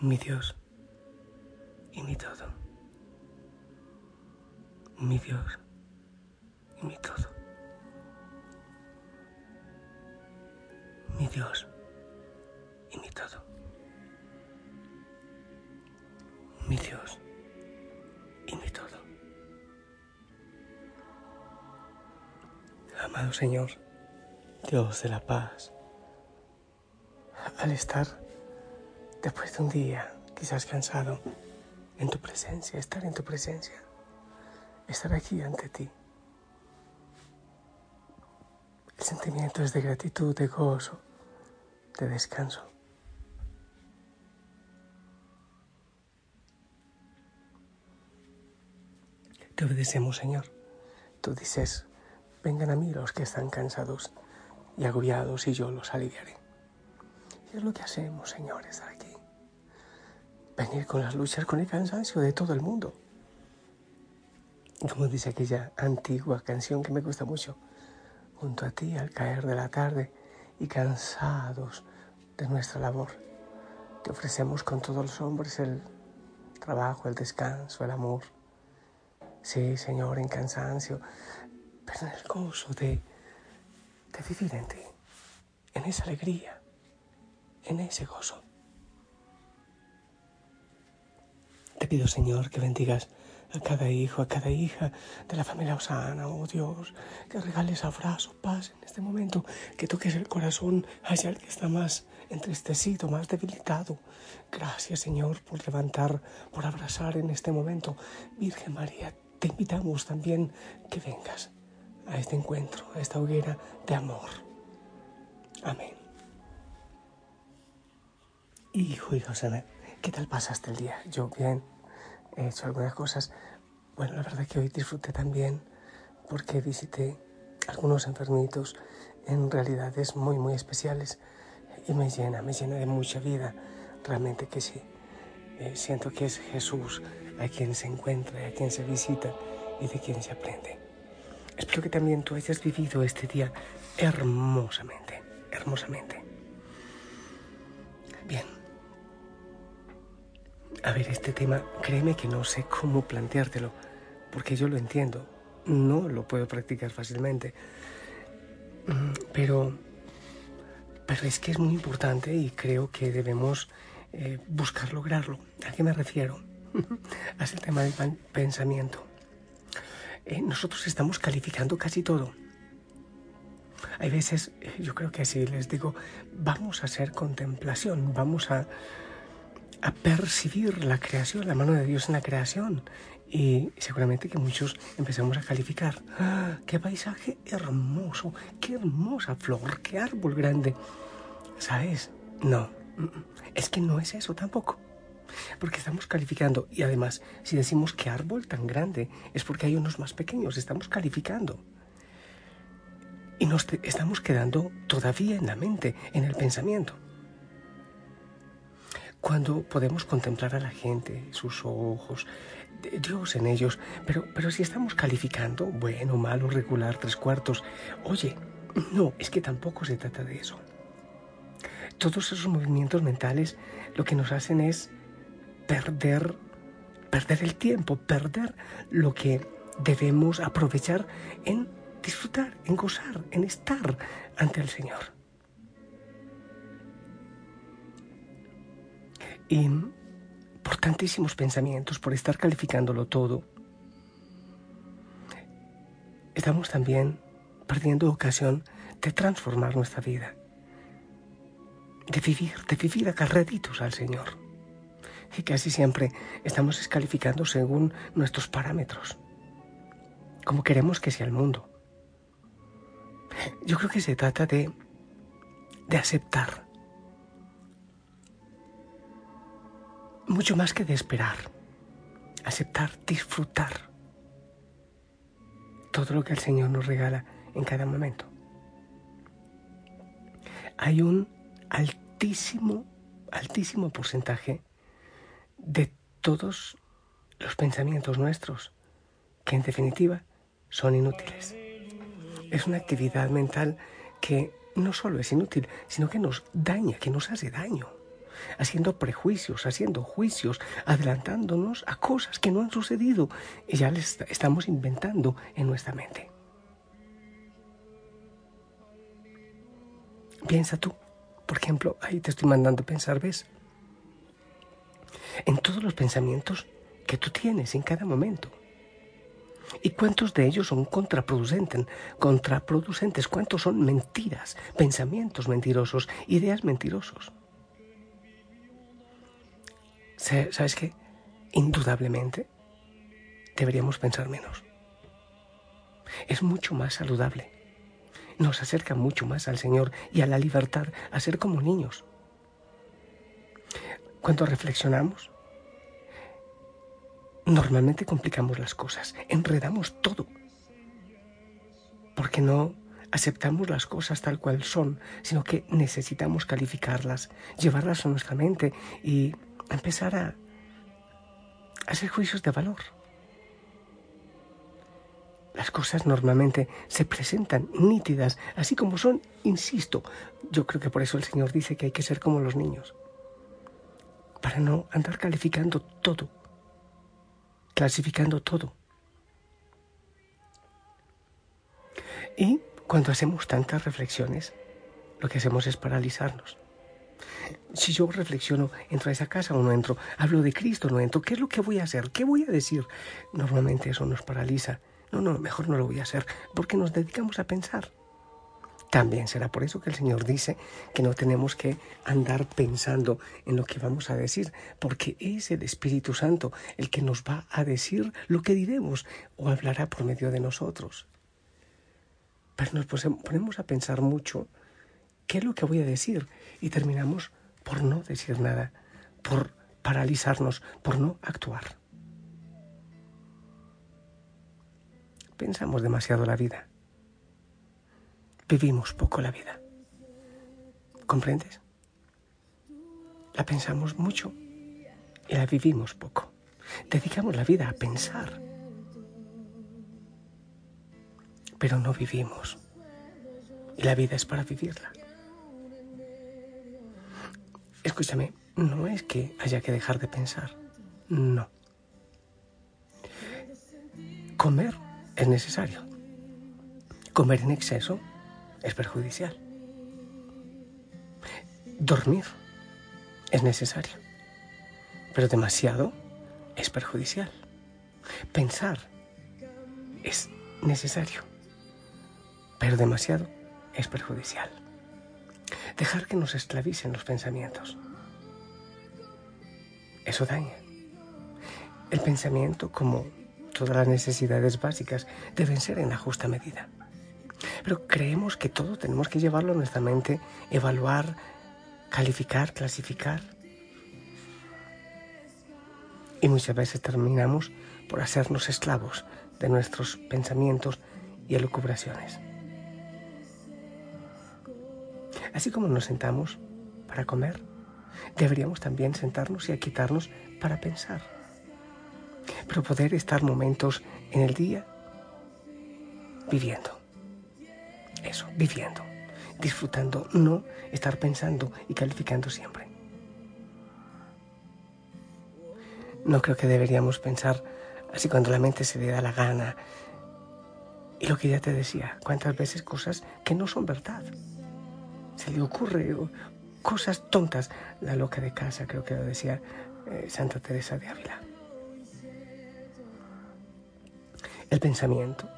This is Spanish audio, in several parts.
Mi Dios y mi todo. Mi Dios y mi todo. Mi Dios y mi todo. Mi Dios y mi todo. Amado Señor, Dios de la paz, al estar después de un día quizás cansado, en tu presencia, estar en tu presencia, estar aquí ante ti. El sentimiento es de gratitud, de gozo, de descanso. Te obedecemos, Señor. Tú dices, vengan a mí los que están cansados y agobiados y yo los aliviaré. Y es lo que hacemos, Señor, estar aquí venir con las luchas, con el cansancio de todo el mundo. Como dice aquella antigua canción que me gusta mucho, junto a ti al caer de la tarde y cansados de nuestra labor, te ofrecemos con todos los hombres el trabajo, el descanso, el amor. Sí, Señor, en cansancio, pero en el gozo de, de vivir en ti, en esa alegría, en ese gozo. Te pido, Señor, que bendigas a cada hijo, a cada hija de la familia Osana, oh Dios, que regales abrazo, paz en este momento, que toques el corazón hacia el que está más entristecido, más debilitado. Gracias, Señor, por levantar, por abrazar en este momento. Virgen María, te invitamos también que vengas a este encuentro, a esta hoguera de amor. Amén. Hijo y Osana. ¿Qué tal pasaste el día? Yo bien, he hecho algunas cosas. Bueno, la verdad que hoy disfruté también porque visité algunos enfermitos en realidades muy, muy especiales y me llena, me llena de mucha vida. Realmente que sí. Eh, siento que es Jesús a quien se encuentra, a quien se visita y de quien se aprende. Espero que también tú hayas vivido este día hermosamente, hermosamente. Bien. A ver, este tema, créeme que no sé cómo planteártelo, porque yo lo entiendo, no lo puedo practicar fácilmente, mm, pero, pero es que es muy importante y creo que debemos eh, buscar lograrlo. ¿A qué me refiero? a el tema del pensamiento. Eh, nosotros estamos calificando casi todo. Hay veces, eh, yo creo que así les digo, vamos a hacer contemplación, vamos a a percibir la creación, la mano de Dios en la creación. Y seguramente que muchos empezamos a calificar. ¡Ah, ¡Qué paisaje hermoso! ¡Qué hermosa flor! ¡Qué árbol grande! ¿Sabes? No, es que no es eso tampoco. Porque estamos calificando. Y además, si decimos que árbol tan grande, es porque hay unos más pequeños. Estamos calificando. Y nos estamos quedando todavía en la mente, en el pensamiento cuando podemos contemplar a la gente, sus ojos, Dios en ellos, pero, pero si estamos calificando, bueno, malo, regular, tres cuartos, oye, no, es que tampoco se trata de eso. Todos esos movimientos mentales lo que nos hacen es perder, perder el tiempo, perder lo que debemos aprovechar en disfrutar, en gozar, en estar ante el Señor. Y por tantísimos pensamientos, por estar calificándolo todo, estamos también perdiendo ocasión de transformar nuestra vida, de vivir, de vivir acarreditos al Señor. Y casi siempre estamos descalificando según nuestros parámetros, como queremos que sea el mundo. Yo creo que se trata de, de aceptar mucho más que de esperar, aceptar, disfrutar todo lo que el Señor nos regala en cada momento. Hay un altísimo, altísimo porcentaje de todos los pensamientos nuestros que en definitiva son inútiles. Es una actividad mental que no solo es inútil, sino que nos daña, que nos hace daño haciendo prejuicios, haciendo juicios, adelantándonos a cosas que no han sucedido y ya les estamos inventando en nuestra mente. Piensa tú, por ejemplo, ahí te estoy mandando pensar, ¿ves? En todos los pensamientos que tú tienes en cada momento. ¿Y cuántos de ellos son contraproducentes? Contraproducentes, ¿cuántos son mentiras, pensamientos mentirosos, ideas mentirosos? ¿Sabes qué? Indudablemente deberíamos pensar menos. Es mucho más saludable. Nos acerca mucho más al Señor y a la libertad a ser como niños. Cuando reflexionamos, normalmente complicamos las cosas, enredamos todo, porque no aceptamos las cosas tal cual son, sino que necesitamos calificarlas, llevarlas a nuestra mente y empezar a hacer juicios de valor. Las cosas normalmente se presentan nítidas, así como son, insisto. Yo creo que por eso el Señor dice que hay que ser como los niños, para no andar calificando todo, clasificando todo. Y cuando hacemos tantas reflexiones, lo que hacemos es paralizarnos. Si yo reflexiono, entro a esa casa o no entro, hablo de Cristo, no entro, ¿qué es lo que voy a hacer? ¿Qué voy a decir? Normalmente eso nos paraliza. No, no, mejor no lo voy a hacer, porque nos dedicamos a pensar. También será por eso que el Señor dice que no tenemos que andar pensando en lo que vamos a decir, porque es el Espíritu Santo el que nos va a decir lo que diremos o hablará por medio de nosotros. Pero nos ponemos a pensar mucho ¿qué es lo que voy a decir? Y terminamos por no decir nada, por paralizarnos, por no actuar. Pensamos demasiado la vida. Vivimos poco la vida. ¿Comprendes? La pensamos mucho y la vivimos poco. Dedicamos la vida a pensar, pero no vivimos. Y la vida es para vivirla. Escúchame, no es que haya que dejar de pensar, no. Comer es necesario. Comer en exceso es perjudicial. Dormir es necesario, pero demasiado es perjudicial. Pensar es necesario, pero demasiado es perjudicial dejar que nos esclavicen los pensamientos. Eso daña. El pensamiento, como todas las necesidades básicas, deben ser en la justa medida. Pero creemos que todo tenemos que llevarlo a nuestra mente, evaluar, calificar, clasificar. Y muchas veces terminamos por hacernos esclavos de nuestros pensamientos y elucubraciones. Así como nos sentamos para comer, deberíamos también sentarnos y quitarnos para pensar. Pero poder estar momentos en el día viviendo. Eso, viviendo, disfrutando, no estar pensando y calificando siempre. No creo que deberíamos pensar así cuando la mente se le da la gana, Y lo que ya te decía, cuántas veces cosas que no son verdad. Se le ocurre cosas tontas. La loca de casa, creo que lo decía eh, Santa Teresa de Ávila. El pensamiento,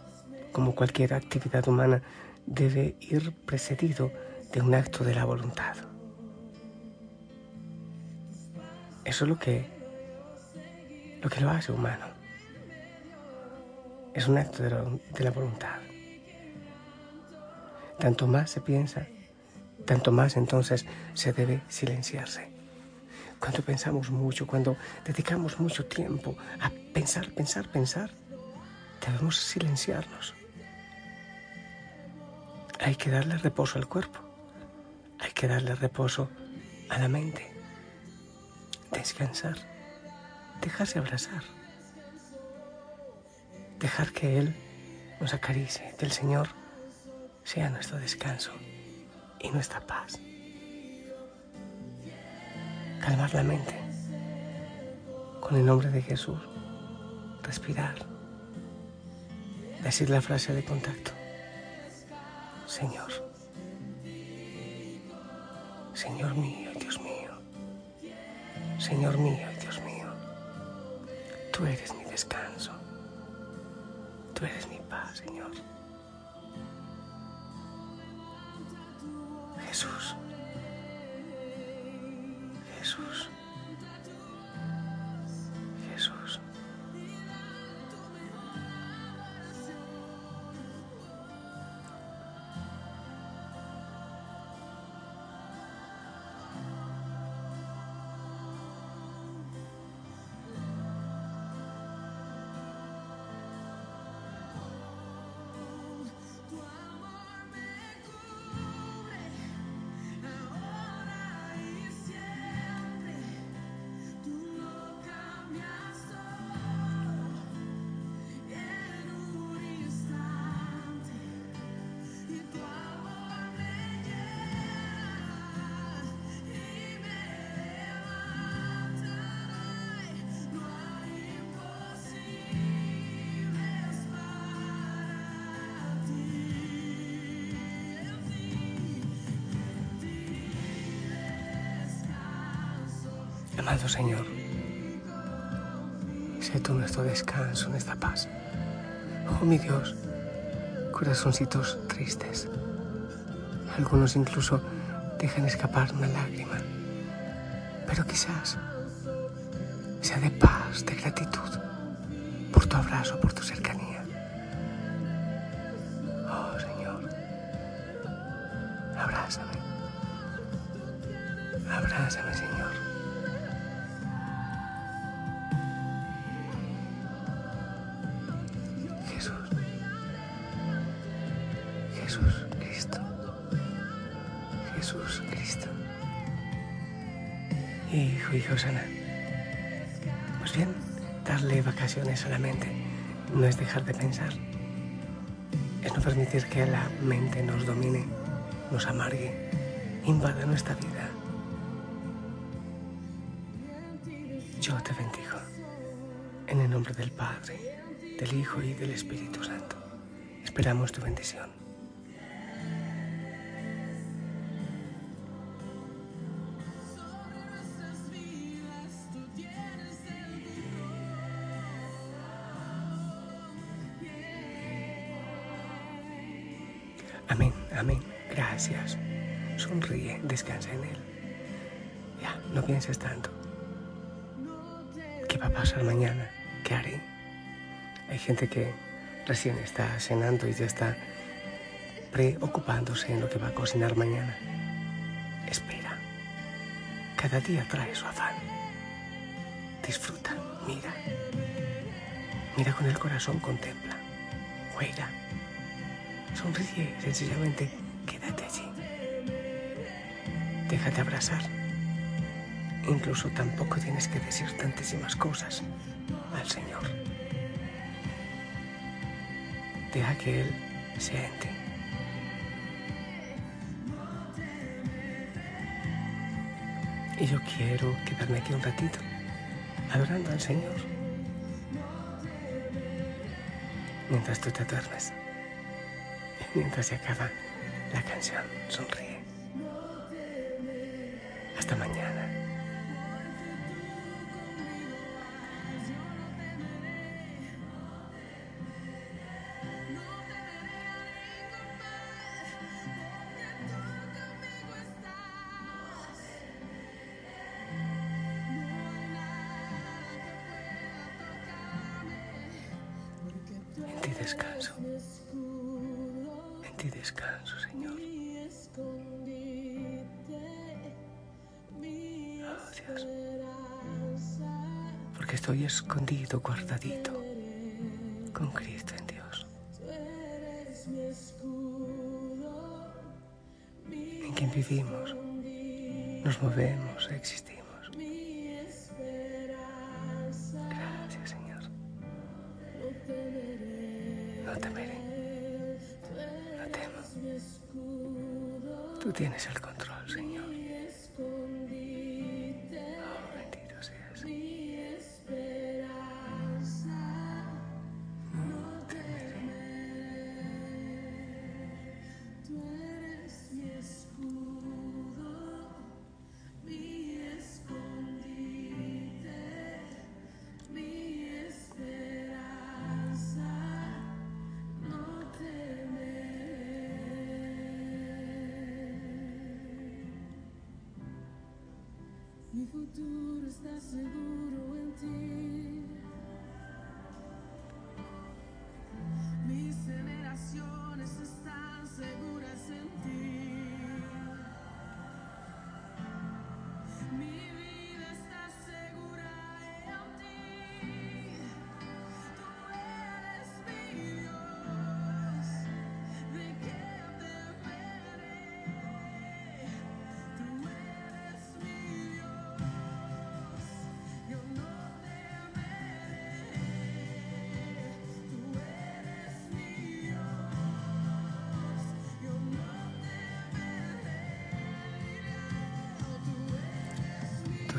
como cualquier actividad humana, debe ir precedido de un acto de la voluntad. Eso es lo que, lo que lo hace humano. Es un acto de la, de la voluntad. Tanto más se piensa, tanto más entonces se debe silenciarse. Cuando pensamos mucho, cuando dedicamos mucho tiempo a pensar, pensar, pensar, debemos silenciarnos. Hay que darle reposo al cuerpo, hay que darle reposo a la mente, descansar, dejarse abrazar, dejar que Él nos acaricie, que el Señor sea nuestro descanso y nuestra paz. Calmar la mente con el nombre de Jesús, respirar, decir la frase de contacto. Señor, Señor mío y Dios mío, Señor mío y Dios mío, tú eres mi descanso, tú eres mi paz, Señor. Jesús. Jesús. Señor, sé tú nuestro descanso en esta paz. Oh mi Dios, corazoncitos tristes. Algunos incluso dejan escapar una lágrima. Pero quizás sea de paz, de gratitud, por tu abrazo, por tu cercanía. Jesús Cristo. Hijo, hijo sana. Pues bien, darle vacaciones a la mente no es dejar de pensar. Es no permitir que la mente nos domine, nos amargue, invada nuestra vida. Yo te bendigo. En el nombre del Padre, del Hijo y del Espíritu Santo. Esperamos tu bendición. Amén, amén. Gracias. Sonríe, descansa en Él. Ya, no pienses tanto. ¿Qué va a pasar mañana? ¿Qué haré? Hay gente que recién está cenando y ya está preocupándose en lo que va a cocinar mañana. Espera. Cada día trae su afán. Disfruta, mira. Mira con el corazón, contempla. Juega. Sonríe, sencillamente quédate allí. Déjate abrazar. Incluso tampoco tienes que decir tantísimas cosas al Señor. Deja que Él sea en ti. Y yo quiero quedarme aquí un ratito, adorando al Señor, mientras tú te duermes. Mientras se acaba la canción. Sonríe. Hasta mañana. Porque estoy escondido, guardadito, con Cristo en Dios. En quien vivimos, nos movemos, existimos. Gracias, Señor. No temeré. No temo. Tú tienes el futuro está seguro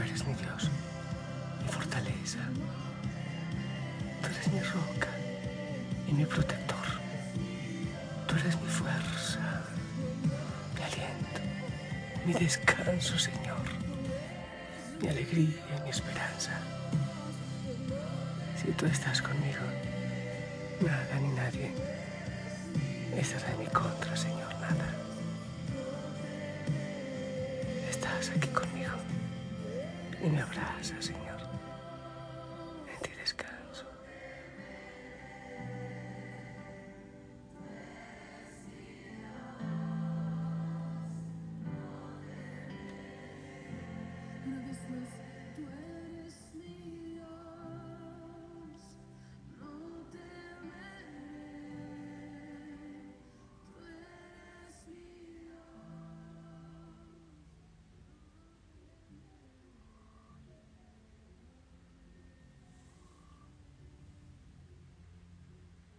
eres mi Dios, mi fortaleza. Tú eres mi roca y mi protector. Tú eres mi fuerza, mi aliento, mi descanso, Señor, mi alegría y mi esperanza. Si tú estás conmigo, nada ni nadie estará en mi contra, Señor, nada. Y me abrazas, Señor.